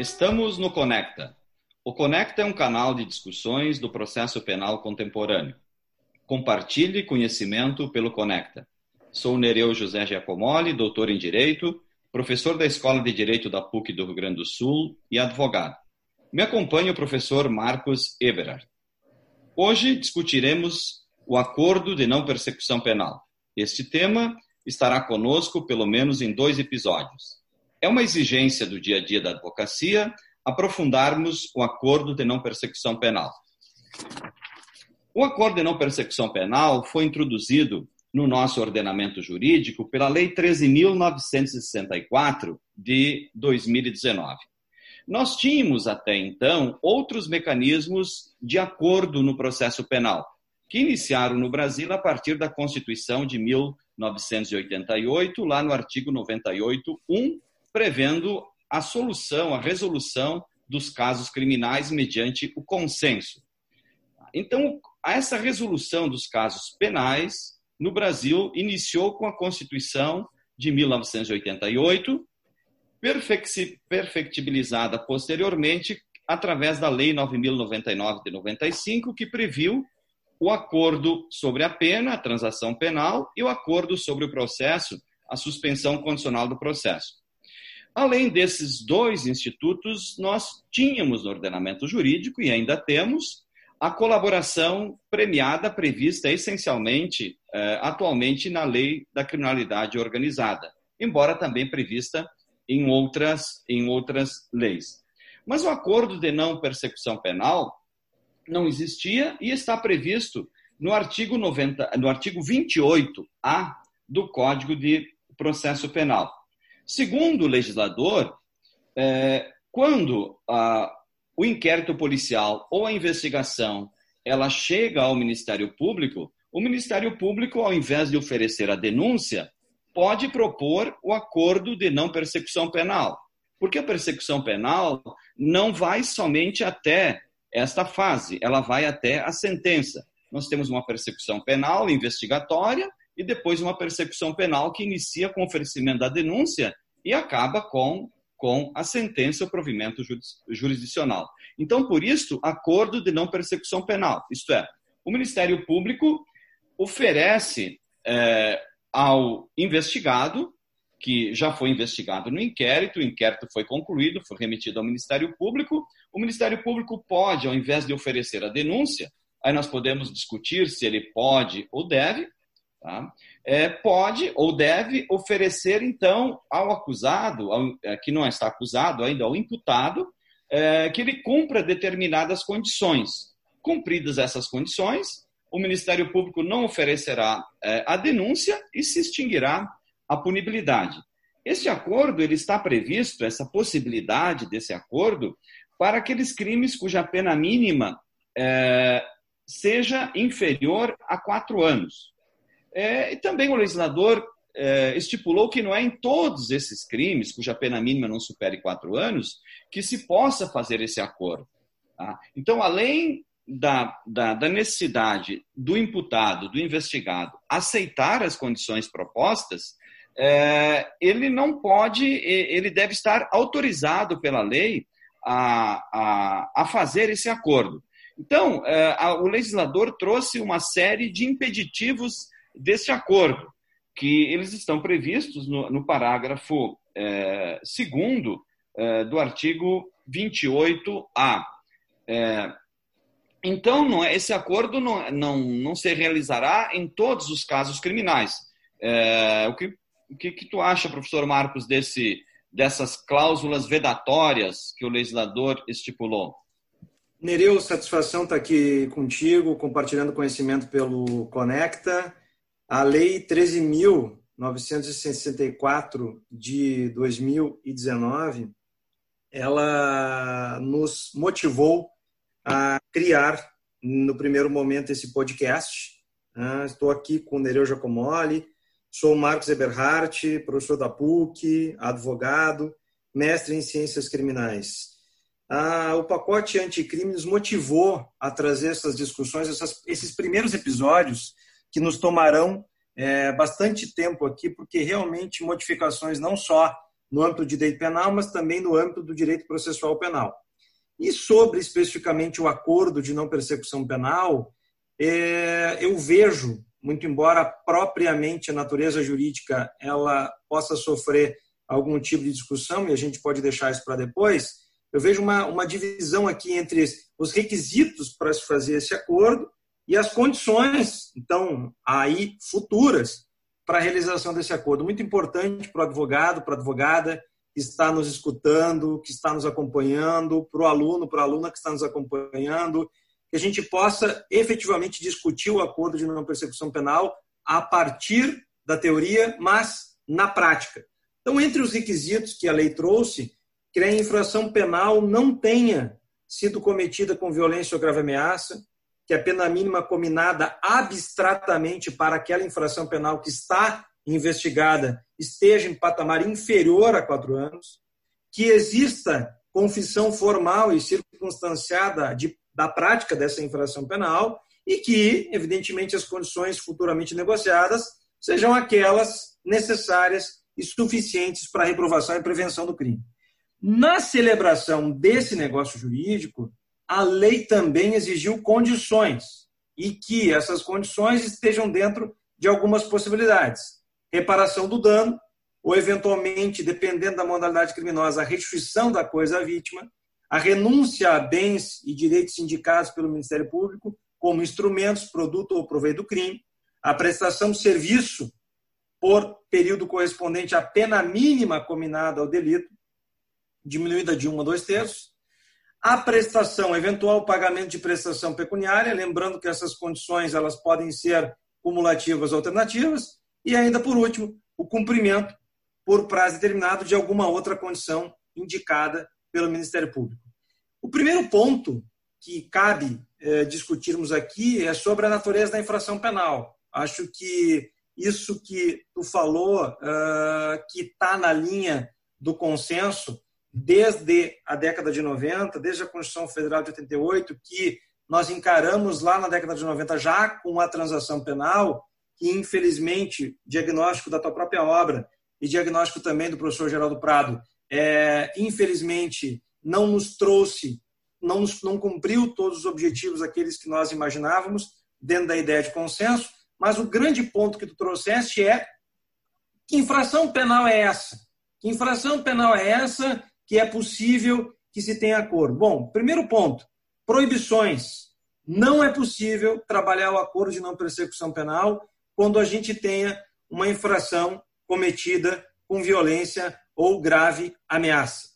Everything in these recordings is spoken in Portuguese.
Estamos no Conecta. O Conecta é um canal de discussões do processo penal contemporâneo. Compartilhe conhecimento pelo Conecta. Sou Nereu José Giacomoli, doutor em Direito, professor da Escola de Direito da PUC do Rio Grande do Sul e advogado. Me acompanha o professor Marcos Eberhard. Hoje discutiremos o acordo de não persecução penal. Este tema estará conosco pelo menos em dois episódios. É uma exigência do dia a dia da advocacia aprofundarmos o acordo de não persecução penal. O acordo de não persecução penal foi introduzido no nosso ordenamento jurídico pela Lei 13.964 de 2019. Nós tínhamos até então outros mecanismos de acordo no processo penal, que iniciaram no Brasil a partir da Constituição de 1988, lá no artigo 98.1, prevendo a solução, a resolução dos casos criminais mediante o consenso. Então, essa resolução dos casos penais no Brasil iniciou com a Constituição de 1988, perfectibilizada posteriormente através da Lei 9099 de 95, que previu o acordo sobre a pena, a transação penal, e o acordo sobre o processo, a suspensão condicional do processo. Além desses dois institutos, nós tínhamos no ordenamento jurídico, e ainda temos, a colaboração premiada prevista essencialmente eh, atualmente na lei da criminalidade organizada, embora também prevista em outras, em outras leis. Mas o acordo de não persecução penal não existia e está previsto no artigo, 90, no artigo 28A do Código de Processo Penal. Segundo o legislador, é, quando a, o inquérito policial ou a investigação ela chega ao Ministério Público, o Ministério Público, ao invés de oferecer a denúncia, pode propor o acordo de não persecução penal. Porque a persecução penal não vai somente até esta fase, ela vai até a sentença. Nós temos uma persecução penal investigatória e depois uma persecução penal que inicia com o oferecimento da denúncia e acaba com, com a sentença, o provimento jurisdicional. Então, por isso, acordo de não persecução penal. Isto é, o Ministério Público oferece é, ao investigado, que já foi investigado no inquérito, o inquérito foi concluído, foi remetido ao Ministério Público. O Ministério Público pode, ao invés de oferecer a denúncia, aí nós podemos discutir se ele pode ou deve, tá? é, pode ou deve oferecer, então, ao acusado, ao, é, que não está acusado ainda, ao imputado, é, que ele cumpra determinadas condições. Cumpridas essas condições, o Ministério Público não oferecerá é, a denúncia e se extinguirá a punibilidade. Este acordo ele está previsto, essa possibilidade desse acordo, para aqueles crimes cuja pena mínima é, seja inferior a quatro anos. É, e também o legislador é, estipulou que não é em todos esses crimes, cuja pena mínima não supere quatro anos, que se possa fazer esse acordo. Tá? Então, além da, da, da, necessidade do imputado, do investigado, aceitar as condições propostas, é, ele não pode, ele deve estar autorizado pela lei a, a, a fazer esse acordo. Então, é, a, o legislador trouxe uma série de impeditivos desse acordo, que eles estão previstos no, no parágrafo é, segundo é, do artigo 28A. É, então, não é, esse acordo não, não, não se realizará em todos os casos criminais. É, o que, o que, que tu acha, professor Marcos, desse, dessas cláusulas vedatórias que o legislador estipulou? Nereu, satisfação estar aqui contigo, compartilhando conhecimento pelo Conecta. A Lei 13.964 de 2019, ela nos motivou a criar, no primeiro momento, esse podcast. Né? Estou aqui com o Nereu Giacomoli, sou Marcos Eberhardt, professor da PUC, advogado, mestre em ciências criminais. O pacote anticrime nos motivou a trazer essas discussões, esses primeiros episódios que nos tomarão é, bastante tempo aqui, porque realmente modificações não só no âmbito do direito penal, mas também no âmbito do direito processual penal. E sobre especificamente o acordo de não persecução penal, é, eu vejo, muito embora propriamente a natureza jurídica ela possa sofrer algum tipo de discussão, e a gente pode deixar isso para depois, eu vejo uma, uma divisão aqui entre os requisitos para se fazer esse acordo e as condições, então, aí futuras para a realização desse acordo. Muito importante para o advogado, para a advogada que está nos escutando, que está nos acompanhando, para o aluno, para a aluna que está nos acompanhando, que a gente possa efetivamente discutir o acordo de não persecução penal a partir da teoria, mas na prática. Então, entre os requisitos que a lei trouxe, que a infração penal não tenha sido cometida com violência ou grave ameaça, que a pena mínima combinada abstratamente para aquela infração penal que está investigada esteja em patamar inferior a quatro anos, que exista confissão formal e circunstanciada de, da prática dessa infração penal e que, evidentemente, as condições futuramente negociadas sejam aquelas necessárias e suficientes para a reprovação e prevenção do crime. Na celebração desse negócio jurídico, a lei também exigiu condições e que essas condições estejam dentro de algumas possibilidades. Reparação do dano, ou eventualmente, dependendo da modalidade criminosa, a restituição da coisa à vítima, a renúncia a bens e direitos indicados pelo Ministério Público como instrumentos, produto ou proveito do crime, a prestação de serviço por período correspondente à pena mínima combinada ao delito, diminuída de um a dois terços, a prestação, eventual pagamento de prestação pecuniária, lembrando que essas condições elas podem ser cumulativas ou alternativas, e ainda por último, o cumprimento por prazo determinado de alguma outra condição indicada pelo Ministério Público. O primeiro ponto que cabe eh, discutirmos aqui é sobre a natureza da infração penal. Acho que isso que tu falou, uh, que está na linha do consenso, desde a década de 90, desde a Constituição Federal de 88, que nós encaramos lá na década de 90 já com a transação penal, que infelizmente, diagnóstico da tua própria obra e diagnóstico também do professor Geraldo Prado, é, infelizmente não nos trouxe, não, nos, não cumpriu todos os objetivos aqueles que nós imaginávamos dentro da ideia de consenso, mas o grande ponto que tu trouxeste é que infração penal é essa? Que infração penal é essa que é possível que se tenha acordo? Bom, primeiro ponto: proibições. Não é possível trabalhar o acordo de não persecução penal quando a gente tenha uma infração cometida com violência ou grave ameaça.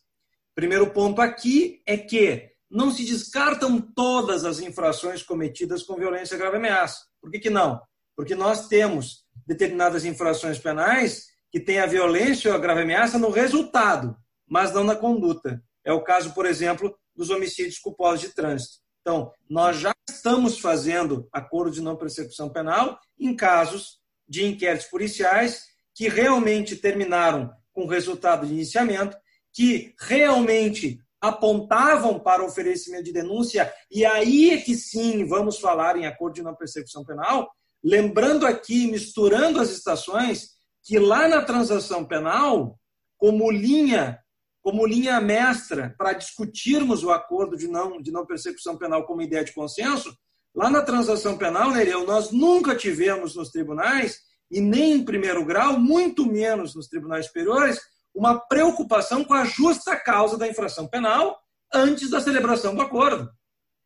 Primeiro ponto aqui é que não se descartam todas as infrações cometidas com violência grave ameaça. Por que, que não? Porque nós temos determinadas infrações penais que têm a violência ou a grave ameaça no resultado mas não na conduta. É o caso, por exemplo, dos homicídios culposos de trânsito. Então, nós já estamos fazendo acordo de não persecução penal em casos de inquéritos policiais que realmente terminaram com resultado de iniciamento, que realmente apontavam para oferecimento de denúncia, e aí é que sim vamos falar em acordo de não persecução penal, lembrando aqui, misturando as estações, que lá na transação penal, como linha como linha mestra para discutirmos o acordo de não, de não persecução penal como ideia de consenso, lá na transação penal, Nereu, nós nunca tivemos nos tribunais, e nem em primeiro grau, muito menos nos tribunais superiores, uma preocupação com a justa causa da infração penal antes da celebração do acordo.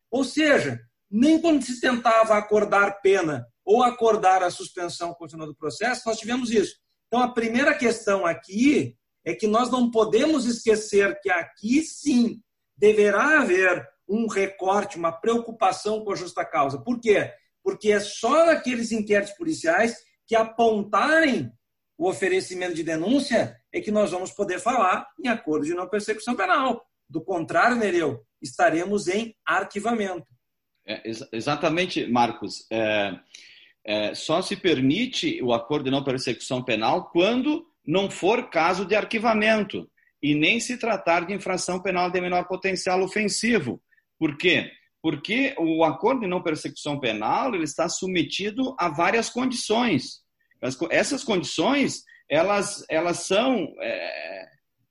Ou seja, nem quando se tentava acordar pena ou acordar a suspensão contínua do processo, nós tivemos isso. Então, a primeira questão aqui é que nós não podemos esquecer que aqui sim deverá haver um recorte, uma preocupação com a justa causa. Por quê? Porque é só naqueles inquéritos policiais que apontarem o oferecimento de denúncia é que nós vamos poder falar em acordo de não persecução penal. Do contrário, Nereu, estaremos em arquivamento. É, ex exatamente, Marcos. É, é, só se permite o acordo de não persecução penal quando não for caso de arquivamento e nem se tratar de infração penal de menor potencial ofensivo. Por quê? Porque o acordo de não persecução penal ele está submetido a várias condições. Essas condições elas, elas são é,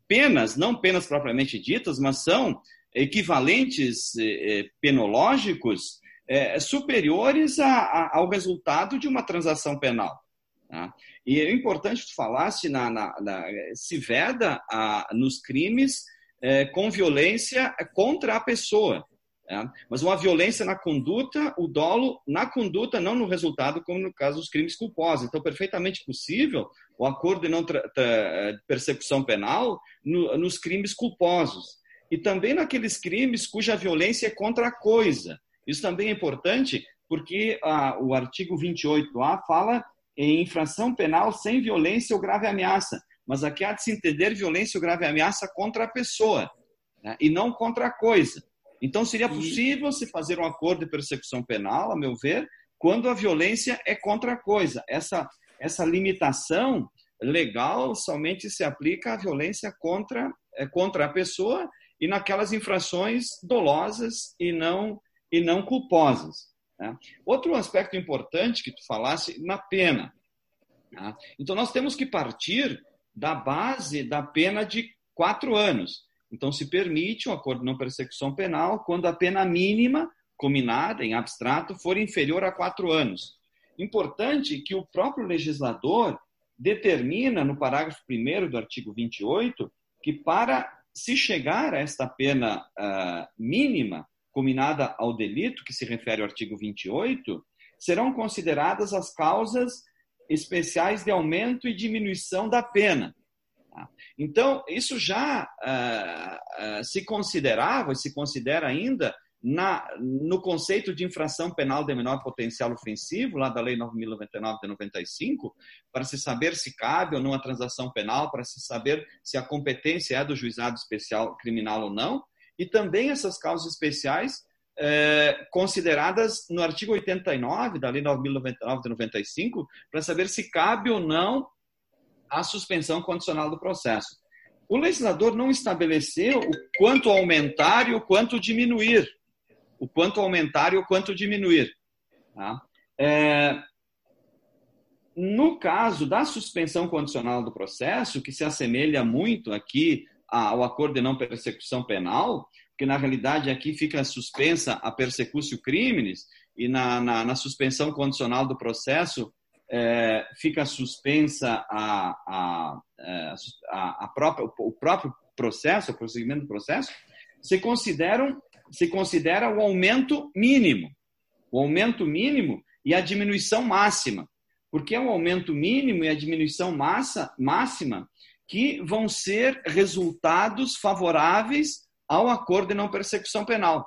penas, não penas propriamente ditas, mas são equivalentes eh, penológicos superiores a, a, ao resultado de uma transação penal. Tá? E é importante tu falasse, na, na, na se veda a, nos crimes com violência contra a pessoa. É, mas uma violência na conduta, o dolo na conduta, não no resultado, como no caso dos crimes culposos. Então, perfeitamente possível o acordo de não de persecução penal no, nos crimes culposos. E também naqueles crimes cuja violência é contra a coisa. Isso também é importante, porque ah, o artigo 28A fala em infração penal sem violência ou grave ameaça. Mas aqui há de se entender violência ou grave ameaça contra a pessoa, né? e não contra a coisa. Então, seria possível se fazer um acordo de persecução penal, a meu ver, quando a violência é contra a coisa. Essa, essa limitação legal somente se aplica à violência contra, é, contra a pessoa e naquelas infrações dolosas e não, e não culposas. Né? Outro aspecto importante que tu falasse, na pena. Né? Então, nós temos que partir da base da pena de quatro anos. Então, se permite um acordo de não persecução penal quando a pena mínima combinada em abstrato for inferior a quatro anos. Importante que o próprio legislador determina, no parágrafo 1 do artigo 28, que para se chegar a esta pena uh, mínima combinada ao delito, que se refere ao artigo 28, serão consideradas as causas especiais de aumento e diminuição da pena, Tá? Então, isso já uh, uh, se considerava e se considera ainda na, no conceito de infração penal de menor potencial ofensivo, lá da Lei 9.099 de 95, para se saber se cabe ou não a transação penal, para se saber se a competência é do juizado especial criminal ou não, e também essas causas especiais eh, consideradas no artigo 89 da Lei 9.099 de 95, para saber se cabe ou não a suspensão condicional do processo. O legislador não estabeleceu o quanto aumentar e o quanto diminuir. O quanto aumentar e o quanto diminuir. Tá? É, no caso da suspensão condicional do processo, que se assemelha muito aqui ao acordo de não persecução penal, que na realidade aqui fica suspensa a persecução crimes e na, na, na suspensão condicional do processo é, fica suspensa a, a, é, a, a própria, o próprio processo, o prosseguimento do processo, se, consideram, se considera o aumento mínimo. O aumento mínimo e a diminuição máxima. Porque o aumento mínimo e a diminuição massa, máxima que vão ser resultados favoráveis ao acordo de não persecução penal.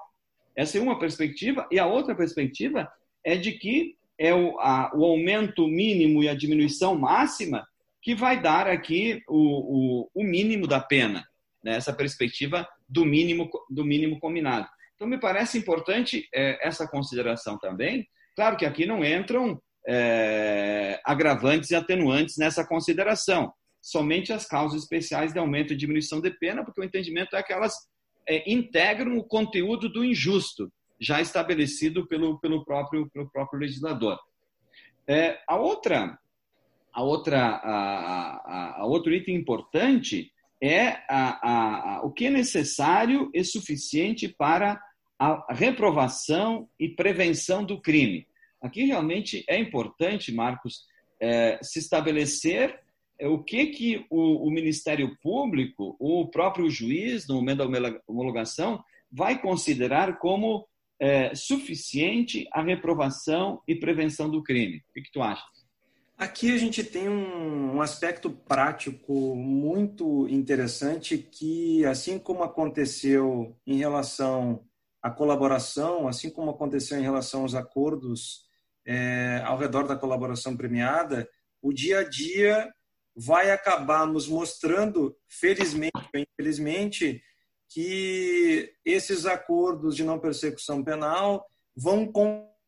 Essa é uma perspectiva. E a outra perspectiva é de que é o, a, o aumento mínimo e a diminuição máxima que vai dar aqui o, o, o mínimo da pena, né? essa perspectiva do mínimo, do mínimo combinado. Então, me parece importante é, essa consideração também. Claro que aqui não entram é, agravantes e atenuantes nessa consideração, somente as causas especiais de aumento e diminuição de pena, porque o entendimento é que elas é, integram o conteúdo do injusto já estabelecido pelo, pelo, próprio, pelo próprio legislador. É, a outra, a outra, a, a, a outro item importante é a, a, o que é necessário e suficiente para a reprovação e prevenção do crime. Aqui realmente é importante, Marcos, é, se estabelecer o que, que o, o, Ministério Público, o próprio juiz, no momento da homologação, vai considerar como é, suficiente a reprovação e prevenção do crime. O que, que tu acha? Aqui a gente tem um, um, aspecto prático muito interessante que, assim como aconteceu em relação à colaboração, assim como aconteceu em relação aos acordos é, ao redor da colaboração premiada, o dia a dia vai acabar nos mostrando, felizmente ou infelizmente, que esses acordos de não persecução penal vão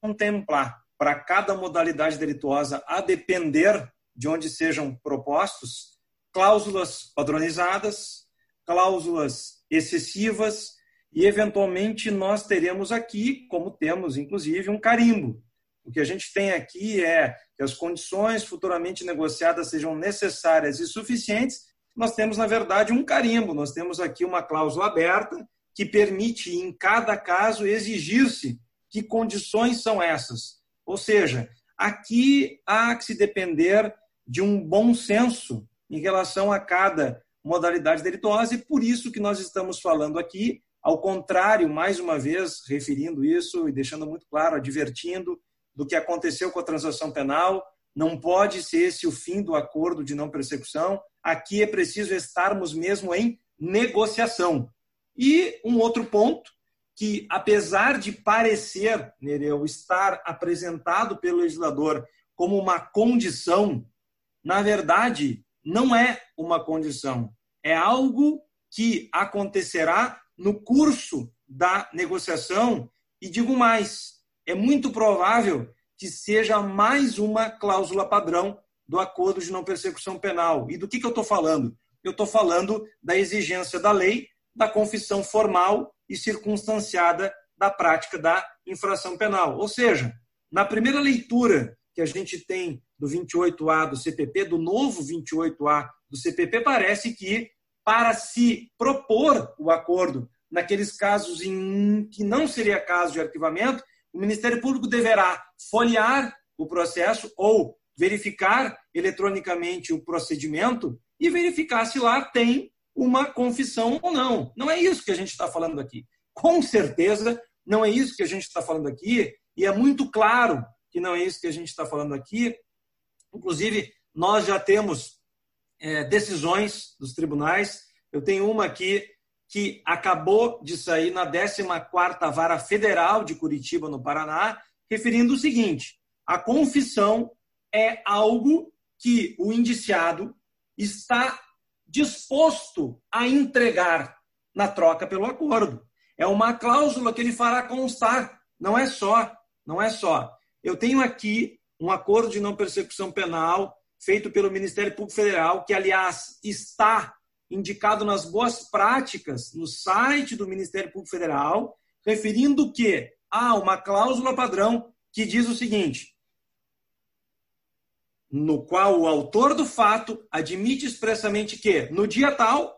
contemplar para cada modalidade delituosa, a depender de onde sejam propostos, cláusulas padronizadas, cláusulas excessivas e, eventualmente, nós teremos aqui, como temos, inclusive, um carimbo. O que a gente tem aqui é que as condições futuramente negociadas sejam necessárias e suficientes nós temos, na verdade, um carimbo, nós temos aqui uma cláusula aberta que permite, em cada caso, exigir-se que condições são essas. Ou seja, aqui há que se depender de um bom senso em relação a cada modalidade delituosa, e por isso que nós estamos falando aqui, ao contrário, mais uma vez, referindo isso e deixando muito claro, advertindo do que aconteceu com a transação penal, não pode ser esse o fim do acordo de não persecução. Aqui é preciso estarmos mesmo em negociação. E um outro ponto, que apesar de parecer, Nereu, estar apresentado pelo legislador como uma condição, na verdade, não é uma condição. É algo que acontecerá no curso da negociação. E digo mais, é muito provável que seja mais uma cláusula padrão do acordo de não persecução penal. E do que, que eu estou falando? Eu estou falando da exigência da lei da confissão formal e circunstanciada da prática da infração penal. Ou seja, na primeira leitura que a gente tem do 28A do CPP, do novo 28A do CPP, parece que para se propor o acordo naqueles casos em que não seria caso de arquivamento, o Ministério Público deverá folhear o processo ou verificar eletronicamente o procedimento e verificar se lá tem uma confissão ou não. Não é isso que a gente está falando aqui. Com certeza, não é isso que a gente está falando aqui, e é muito claro que não é isso que a gente está falando aqui. Inclusive, nós já temos é, decisões dos tribunais. Eu tenho uma aqui que acabou de sair na 14ª Vara Federal de Curitiba, no Paraná, referindo o seguinte: a confissão é algo que o indiciado está disposto a entregar na troca pelo acordo. É uma cláusula que ele fará constar. Não é só, não é só. Eu tenho aqui um acordo de não persecução penal feito pelo Ministério Público Federal, que aliás está indicado nas boas práticas no site do Ministério Público Federal, referindo que há uma cláusula padrão que diz o seguinte: no qual o autor do fato admite expressamente que, no dia tal,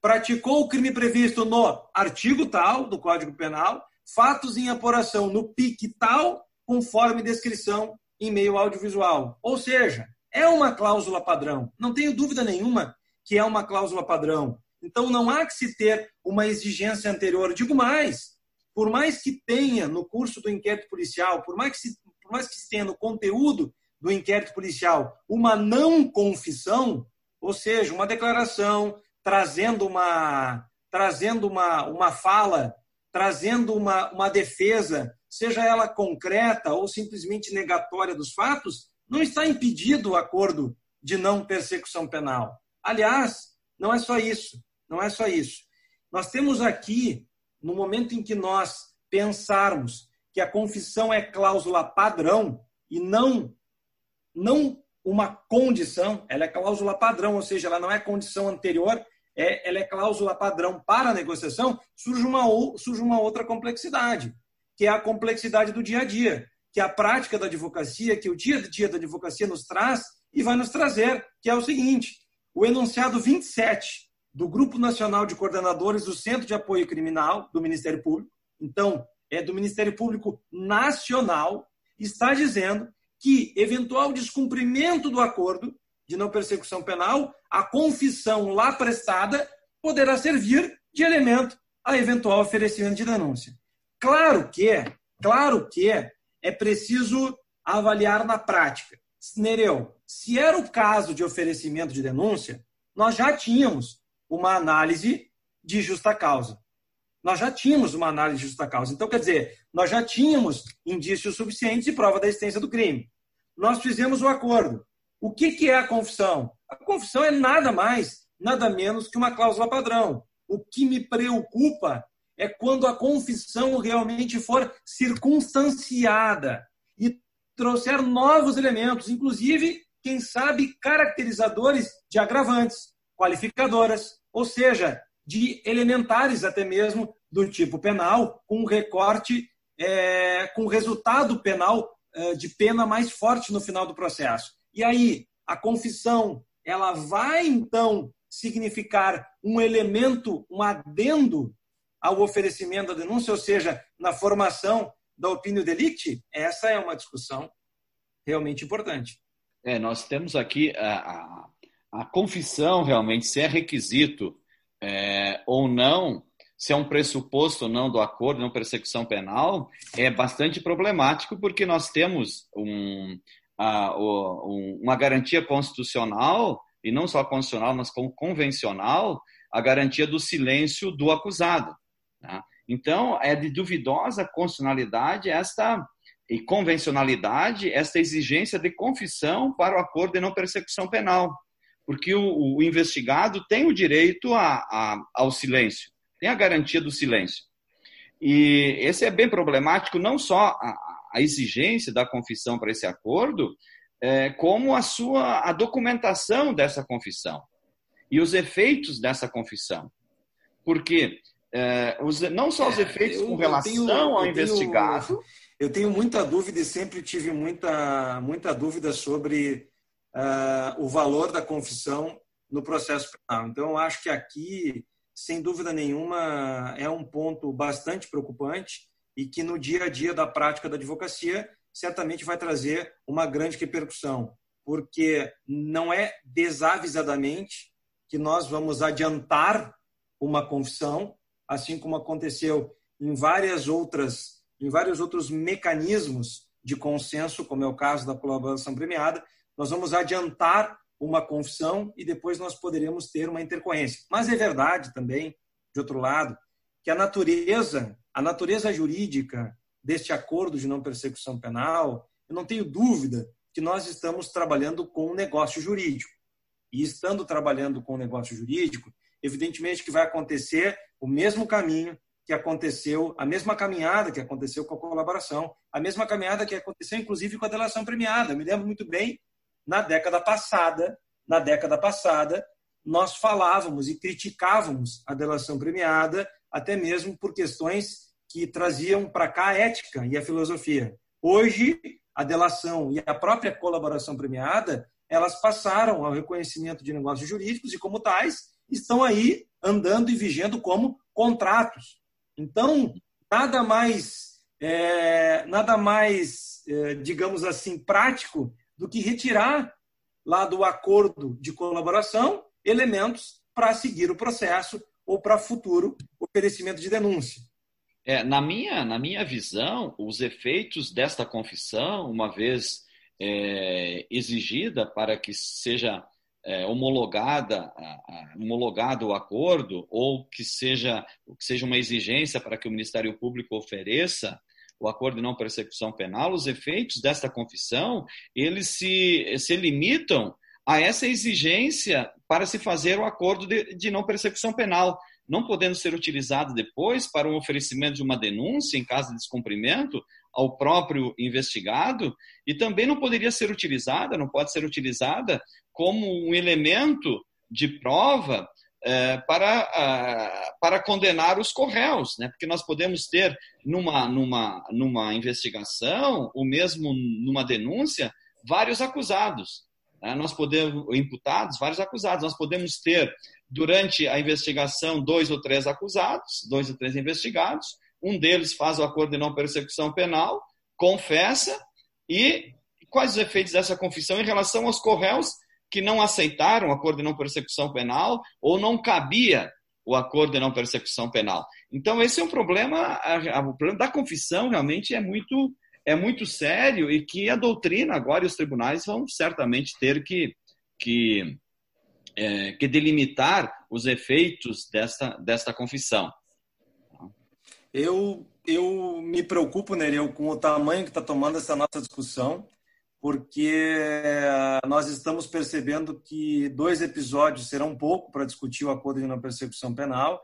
praticou o crime previsto no artigo tal do Código Penal, fatos em apuração no pique tal, conforme descrição em meio audiovisual. Ou seja, é uma cláusula padrão. Não tenho dúvida nenhuma que é uma cláusula padrão. Então não há que se ter uma exigência anterior. Digo mais, por mais que tenha no curso do inquérito policial, por mais que se, por mais que se tenha no conteúdo do inquérito policial uma não confissão, ou seja, uma declaração trazendo uma, trazendo uma, uma fala, trazendo uma, uma defesa, seja ela concreta ou simplesmente negatória dos fatos, não está impedido o acordo de não persecução penal. Aliás, não é só isso, não é só isso. Nós temos aqui, no momento em que nós pensarmos que a confissão é cláusula padrão e não não uma condição, ela é cláusula padrão, ou seja, ela não é condição anterior, é, ela é cláusula padrão para a negociação, surge uma, surge uma outra complexidade, que é a complexidade do dia a dia, que é a prática da advocacia, que o dia a dia da advocacia nos traz e vai nos trazer, que é o seguinte: o enunciado 27 do Grupo Nacional de Coordenadores do Centro de Apoio Criminal do Ministério Público, então é do Ministério Público Nacional, está dizendo que eventual descumprimento do acordo de não persecução penal, a confissão lá prestada poderá servir de elemento a eventual oferecimento de denúncia. Claro que, claro que é preciso avaliar na prática. Nereu, se era o caso de oferecimento de denúncia, nós já tínhamos uma análise de justa causa. Nós já tínhamos uma análise de justa causa. Então, quer dizer, nós já tínhamos indícios suficientes e prova da existência do crime. Nós fizemos o acordo. O que, que é a confissão? A confissão é nada mais, nada menos que uma cláusula padrão. O que me preocupa é quando a confissão realmente for circunstanciada e trouxer novos elementos, inclusive quem sabe, caracterizadores de agravantes, qualificadoras, ou seja, de elementares até mesmo do tipo penal, com recorte, é, com resultado penal é, de pena mais forte no final do processo. E aí, a confissão, ela vai então significar um elemento, um adendo ao oferecimento da denúncia, ou seja, na formação da opinião delicti? Essa é uma discussão realmente importante. É, nós temos aqui a, a, a confissão realmente, se é requisito é, ou não, se é um pressuposto ou não do acordo, não persecução penal, é bastante problemático, porque nós temos um, a, um, uma garantia constitucional, e não só constitucional, mas convencional, a garantia do silêncio do acusado. Tá? Então, é de duvidosa constitucionalidade esta e convencionalidade esta exigência de confissão para o acordo de não persecução penal, porque o, o investigado tem o direito a, a, ao silêncio, tem a garantia do silêncio. E esse é bem problemático, não só a, a exigência da confissão para esse acordo, é, como a sua a documentação dessa confissão e os efeitos dessa confissão. Porque é, os, não só os é, efeitos eu, com relação tenho, ao investigado. Tenho, eu tenho muita dúvida e sempre tive muita, muita dúvida sobre uh, o valor da confissão no processo penal. Então, eu acho que aqui, sem dúvida nenhuma, é um ponto bastante preocupante e que no dia a dia da prática da advocacia certamente vai trazer uma grande repercussão, porque não é desavisadamente que nós vamos adiantar uma confissão, assim como aconteceu em várias outras, em vários outros mecanismos de consenso, como é o caso da colaboração premiada, nós vamos adiantar uma confissão e depois nós poderemos ter uma intercorrência. Mas é verdade também, de outro lado, que a natureza, a natureza jurídica deste acordo de não persecução penal, eu não tenho dúvida que nós estamos trabalhando com um negócio jurídico. E estando trabalhando com um negócio jurídico, evidentemente que vai acontecer o mesmo caminho que aconteceu, a mesma caminhada que aconteceu com a colaboração, a mesma caminhada que aconteceu inclusive com a delação premiada. Eu me lembro muito bem, na década passada, na década passada, nós falávamos e criticávamos a delação premiada, até mesmo por questões que traziam para cá a ética e a filosofia. Hoje, a delação e a própria colaboração premiada, elas passaram ao reconhecimento de negócios jurídicos e, como tais, estão aí andando e vigendo como contratos. Então, nada mais, é, nada mais, é, digamos assim, prático do que retirar lá do acordo de colaboração elementos para seguir o processo ou para futuro oferecimento de denúncia. É, na, minha, na minha visão, os efeitos desta confissão, uma vez é, exigida para que seja é, homologada, homologado o acordo, ou que seja, que seja uma exigência para que o Ministério Público ofereça o acordo de não persecução penal, os efeitos desta confissão, eles se, se limitam a essa exigência para se fazer o acordo de, de não persecução penal não podendo ser utilizado depois para o oferecimento de uma denúncia em caso de descumprimento ao próprio investigado e também não poderia ser utilizada, não pode ser utilizada como um elemento de prova é, para, para condenar os corréus, né? porque nós podemos ter numa, numa, numa investigação, ou mesmo numa denúncia, vários acusados. Né? Nós podemos, imputados, vários acusados. Nós podemos ter durante a investigação, dois ou três acusados, dois ou três investigados. Um deles faz o acordo de não persecução penal, confessa e quais os efeitos dessa confissão em relação aos corréus que não aceitaram o acordo de não persecução penal ou não cabia o acordo de não persecução penal. Então esse é um problema, o problema da confissão realmente é muito é muito sério e que a doutrina agora e os tribunais vão certamente ter que que é, que delimitar os efeitos desta, desta confissão. Eu, eu me preocupo, Nereu, com o tamanho que está tomando essa nossa discussão, porque nós estamos percebendo que dois episódios serão pouco para discutir o acordo de não persecução penal,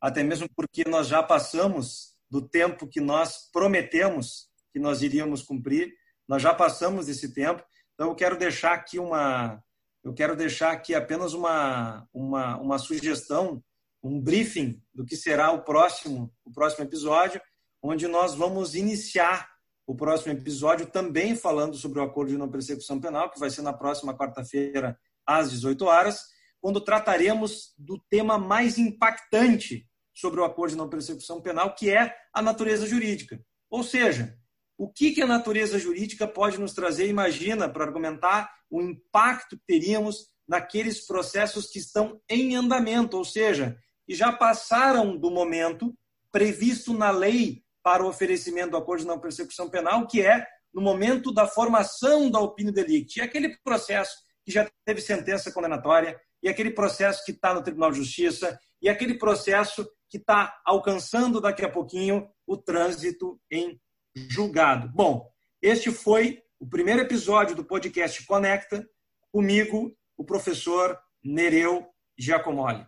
até mesmo porque nós já passamos do tempo que nós prometemos que nós iríamos cumprir, nós já passamos desse tempo. Então, eu quero deixar aqui uma, eu quero deixar aqui apenas uma, uma, uma sugestão, um briefing do que será o próximo, o próximo episódio, onde nós vamos iniciar o próximo episódio também falando sobre o acordo de não persecução penal, que vai ser na próxima quarta-feira, às 18 horas, quando trataremos do tema mais impactante sobre o acordo de não persecução penal, que é a natureza jurídica. Ou seja, o que, que a natureza jurídica pode nos trazer, imagina, para argumentar o impacto que teríamos naqueles processos que estão em andamento, ou seja, que já passaram do momento previsto na lei para o oferecimento do acordo de não persecução penal, que é no momento da formação da opinião delicti. É aquele processo que já teve sentença condenatória, e aquele processo que está no Tribunal de Justiça, e aquele processo que está alcançando daqui a pouquinho o trânsito em julgado. Bom, este foi o primeiro episódio do podcast Conecta, comigo, o professor Nereu Giacomoli.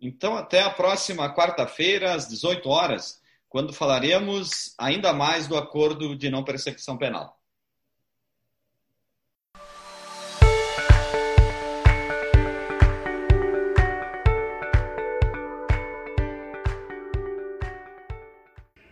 Então, até a próxima quarta-feira, às 18 horas, quando falaremos ainda mais do acordo de não persecução penal.